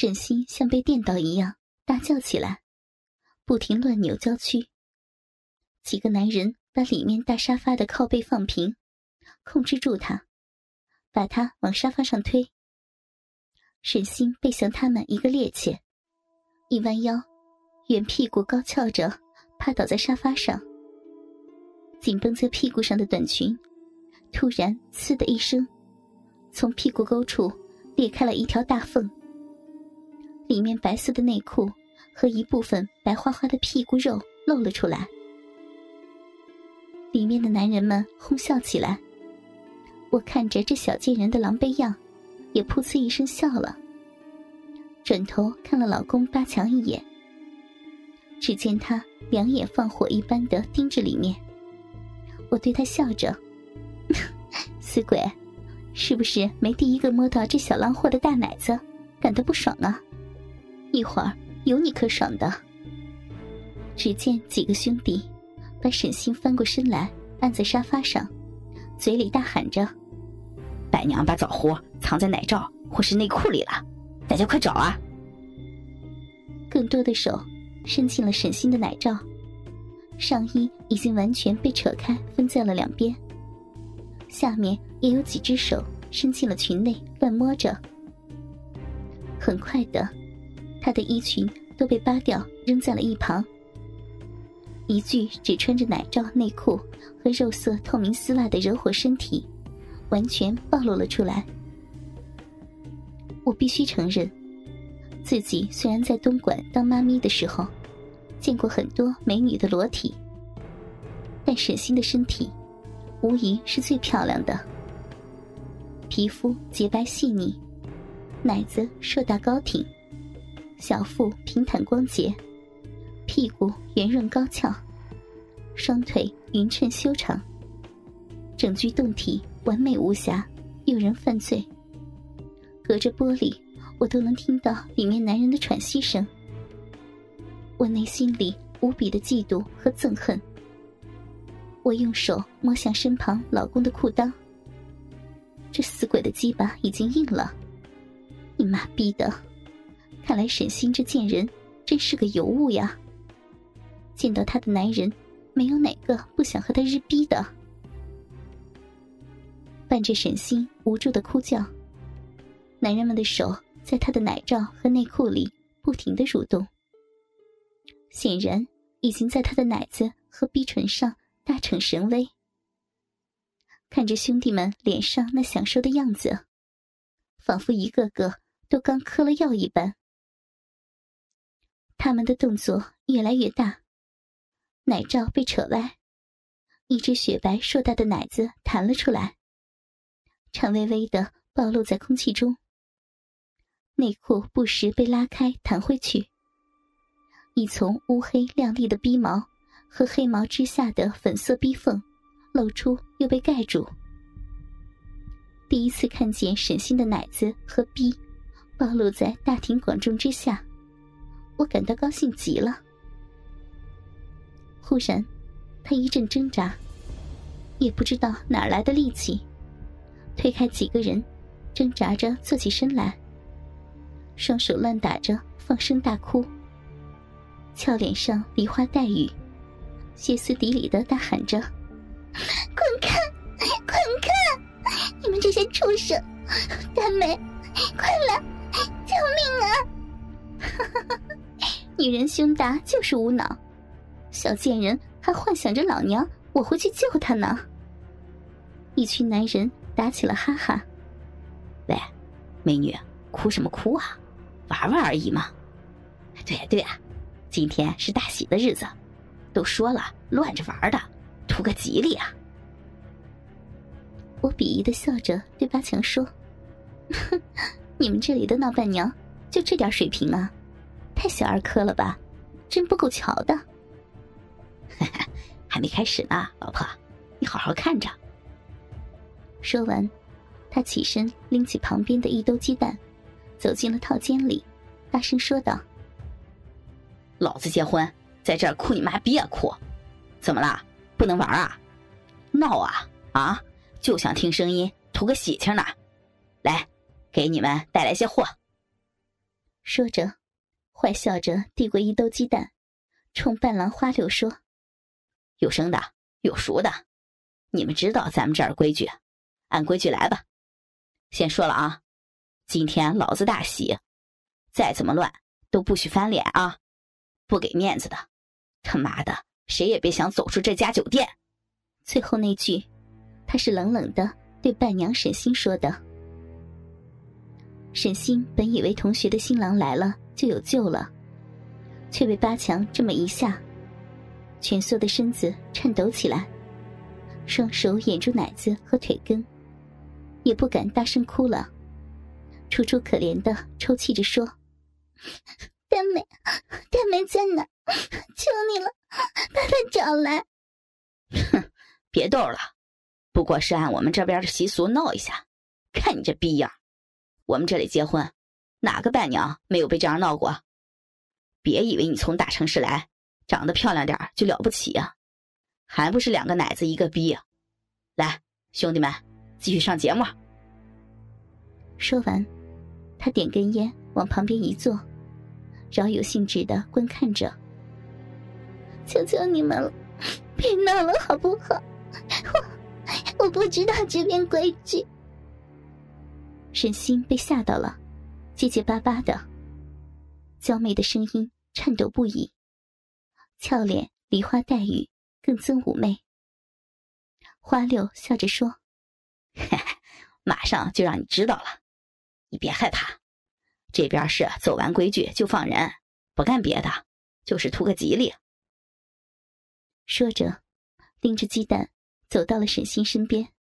沈西像被电到一样大叫起来，不停乱扭娇躯。几个男人把里面大沙发的靠背放平，控制住他，把他往沙发上推。沈星背向他们一个趔趄，一弯腰，圆屁股高翘着，趴倒在沙发上。紧绷在屁股上的短裙，突然“呲”的一声，从屁股沟处裂开了一条大缝。里面白色的内裤和一部分白花花的屁股肉露了出来。里面的男人们哄笑起来。我看着这小贱人的狼狈样，也噗呲一声笑了。转头看了老公八强一眼，只见他两眼放火一般的盯着里面。我对他笑着：“ 死鬼，是不是没第一个摸到这小浪货的大奶子，感到不爽啊？”一会儿有你可爽的。只见几个兄弟把沈星翻过身来，按在沙发上，嘴里大喊着：“白娘把枣核藏在奶罩或是内裤里了，大家快找啊！”更多的手伸进了沈星的奶罩，上衣已经完全被扯开，分在了两边。下面也有几只手伸进了裙内，乱摸着。很快的。她的衣裙都被扒掉，扔在了一旁。一具只穿着奶罩、内裤和肉色透明丝袜的惹火身体，完全暴露了出来。我必须承认，自己虽然在东莞当妈咪的时候，见过很多美女的裸体，但沈星的身体，无疑是最漂亮的。皮肤洁白细腻，奶子硕大高挺。小腹平坦光洁，屁股圆润高翘，双腿匀称修长，整具胴体完美无瑕，诱人犯罪。隔着玻璃，我都能听到里面男人的喘息声。我内心里无比的嫉妒和憎恨。我用手摸向身旁老公的裤裆，这死鬼的鸡巴已经硬了，你妈逼的！看来沈星这贱人真是个尤物呀！见到他的男人，没有哪个不想和他日逼的。伴着沈星无助的哭叫，男人们的手在他的奶罩和内裤里不停的蠕动，显然已经在他的奶子和逼唇上大逞神威。看着兄弟们脸上那享受的样子，仿佛一个个都刚嗑了药一般。他们的动作越来越大，奶罩被扯歪，一只雪白硕大的奶子弹了出来，颤巍巍的暴露在空气中。内裤不时被拉开弹回去，一丛乌黑亮丽的逼毛和黑毛之下的粉色逼缝露出又被盖住。第一次看见沈星的奶子和逼暴露在大庭广众之下。我感到高兴极了。忽然，他一阵挣扎，也不知道哪来的力气，推开几个人，挣扎着坐起身来，双手乱打着，放声大哭，俏脸上梨花带雨，歇斯底里的大喊着：“滚开，滚开！你们这些畜生！大美，快来，救命啊！”哈 哈女人胸大就是无脑，小贱人还幻想着老娘我会去救她呢。一群男人打起了哈哈。喂，美女，哭什么哭啊？玩玩而已嘛。对呀对呀，今天是大喜的日子，都说了乱着玩的，图个吉利啊。我鄙夷的笑着对八强说：“哼，你们这里的闹伴娘就这点水平啊？”太小儿科了吧，真不够瞧的。还没开始呢，老婆，你好好看着。说完，他起身拎起旁边的一兜鸡蛋，走进了套间里，大声说道：“老子结婚，在这儿哭你妈逼啊哭！怎么了？不能玩啊？闹啊啊！就想听声音，图个喜庆呢。来，给你们带来些货。”说着，坏笑着递过一兜鸡蛋，冲伴郎花柳说：“有生的，有熟的，你们知道咱们这儿规矩，按规矩来吧。先说了啊，今天老子大喜，再怎么乱都不许翻脸啊，不给面子的，他妈的谁也别想走出这家酒店。”最后那句，他是冷冷的对伴娘沈星说的。沈星本以为同学的新郎来了就有救了，却被八强这么一下，蜷缩的身子颤抖起来，双手掩住奶子和腿根，也不敢大声哭了，楚楚可怜的抽泣着说：“大美，大美在哪？求你了，把她找来。”哼，别逗了，不过是按我们这边的习俗闹一下，看你这逼样。我们这里结婚，哪个伴娘没有被这样闹过？别以为你从大城市来，长得漂亮点就了不起呀，还不是两个奶子一个逼呀。来，兄弟们，继续上节目。说完，他点根烟往旁边一坐，饶有兴致的观看着。求求你们了，别闹了好不好？我我不知道这边规矩。沈星被吓到了，结结巴巴的，娇媚的声音颤抖不已，俏脸梨花带雨，更增妩媚。花六笑着说：“马上就让你知道了，你别害怕，这边是走完规矩就放人，不干别的，就是图个吉利。”说着，拎着鸡蛋走到了沈星身边。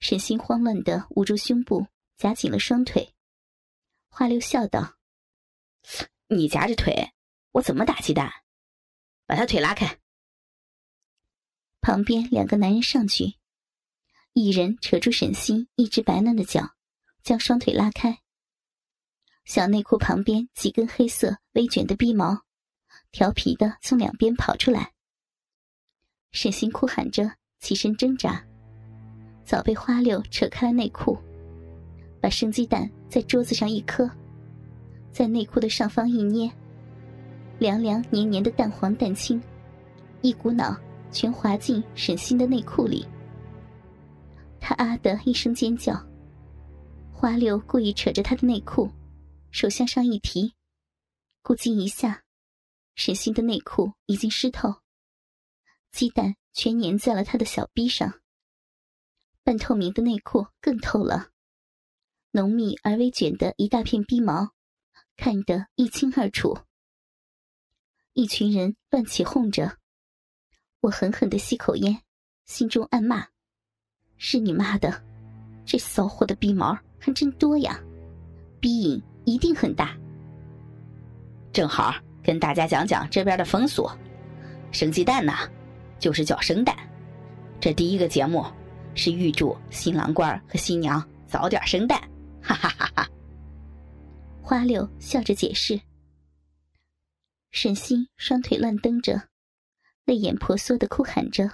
沈星慌乱的捂住胸部，夹紧了双腿。花六笑道：“你夹着腿，我怎么打鸡蛋？把他腿拉开。”旁边两个男人上去，一人扯住沈星一只白嫩的脚，将双腿拉开。小内裤旁边几根黑色微卷的逼毛，调皮的从两边跑出来。沈星哭喊着起身挣扎。早被花六扯开了内裤，把生鸡蛋在桌子上一磕，在内裤的上方一捏，凉凉黏黏的蛋黄蛋清，一股脑全滑进沈星的内裤里。他啊的一声尖叫，花六故意扯着他的内裤，手向上一提，咕叽一下，沈星的内裤已经湿透，鸡蛋全粘在了他的小臂上。半透明的内裤更透了，浓密而微卷的一大片逼毛，看得一清二楚。一群人乱起哄着，我狠狠的吸口烟，心中暗骂：“是你妈的，这骚货的逼毛还真多呀，逼瘾一定很大。”正好跟大家讲讲这边的风俗，生鸡蛋呢，就是叫生蛋。这第一个节目。是预祝新郎官和新娘早点生蛋，哈哈哈哈！花柳笑着解释。沈星双腿乱蹬着，泪眼婆娑的哭喊着。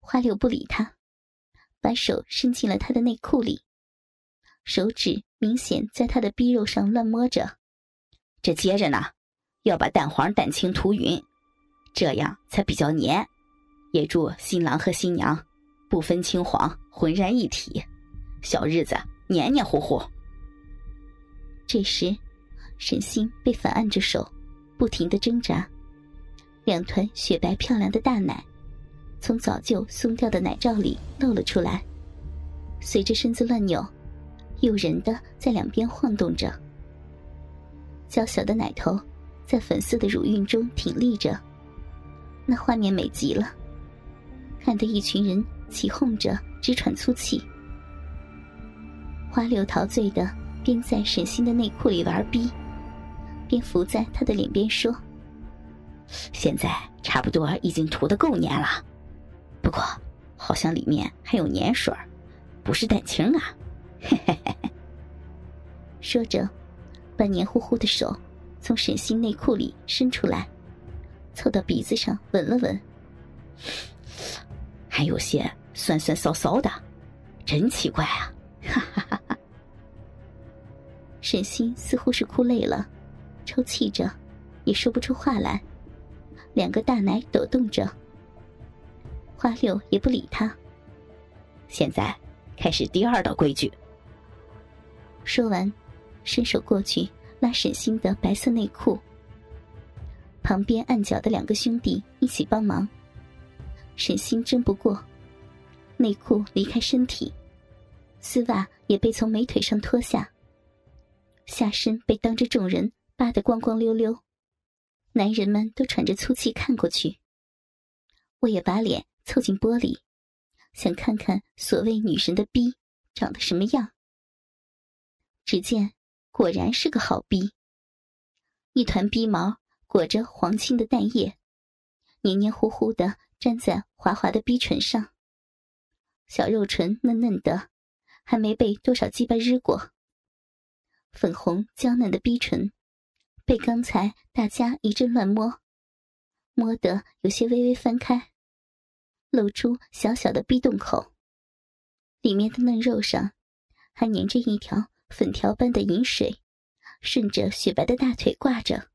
花柳不理他，把手伸进了他的内裤里，手指明显在他的逼肉上乱摸着。这接着呢，要把蛋黄蛋清涂匀，这样才比较黏。也祝新郎和新娘。不分青黄，浑然一体，小日子黏黏糊糊。这时，沈星被反按着手，不停的挣扎，两团雪白漂亮的大奶，从早就松掉的奶罩里露了出来，随着身子乱扭，诱人的在两边晃动着。娇小的奶头在粉色的乳晕中挺立着，那画面美极了，看得一群人。起哄着直喘粗气，花柳陶醉的边在沈星的内裤里玩逼，边伏在他的脸边说：“现在差不多已经涂的够黏了，不过好像里面还有粘水不是蛋清啊。”嘿嘿嘿嘿。说着，把黏糊糊的手从沈星内裤里伸出来，凑到鼻子上闻了闻。还有些酸酸骚骚的，真奇怪啊！沈星似乎是哭累了，抽泣着，也说不出话来，两个大奶抖动着。花六也不理他。现在开始第二道规矩。说完，伸手过去拉沈星的白色内裤。旁边按脚的两个兄弟一起帮忙。沈星争不过，内裤离开身体，丝袜也被从美腿上脱下，下身被当着众人扒得光光溜溜。男人们都喘着粗气看过去。我也把脸凑近玻璃，想看看所谓女神的逼长得什么样。只见，果然是个好逼，一团逼毛。裹着黄青的蛋液，黏黏糊糊的粘在滑滑的逼唇上。小肉唇嫩嫩的，还没被多少鸡巴日过。粉红娇嫩的逼唇，被刚才大家一阵乱摸，摸得有些微微翻开，露出小小的逼洞口。里面的嫩肉上，还粘着一条粉条般的银水，顺着雪白的大腿挂着。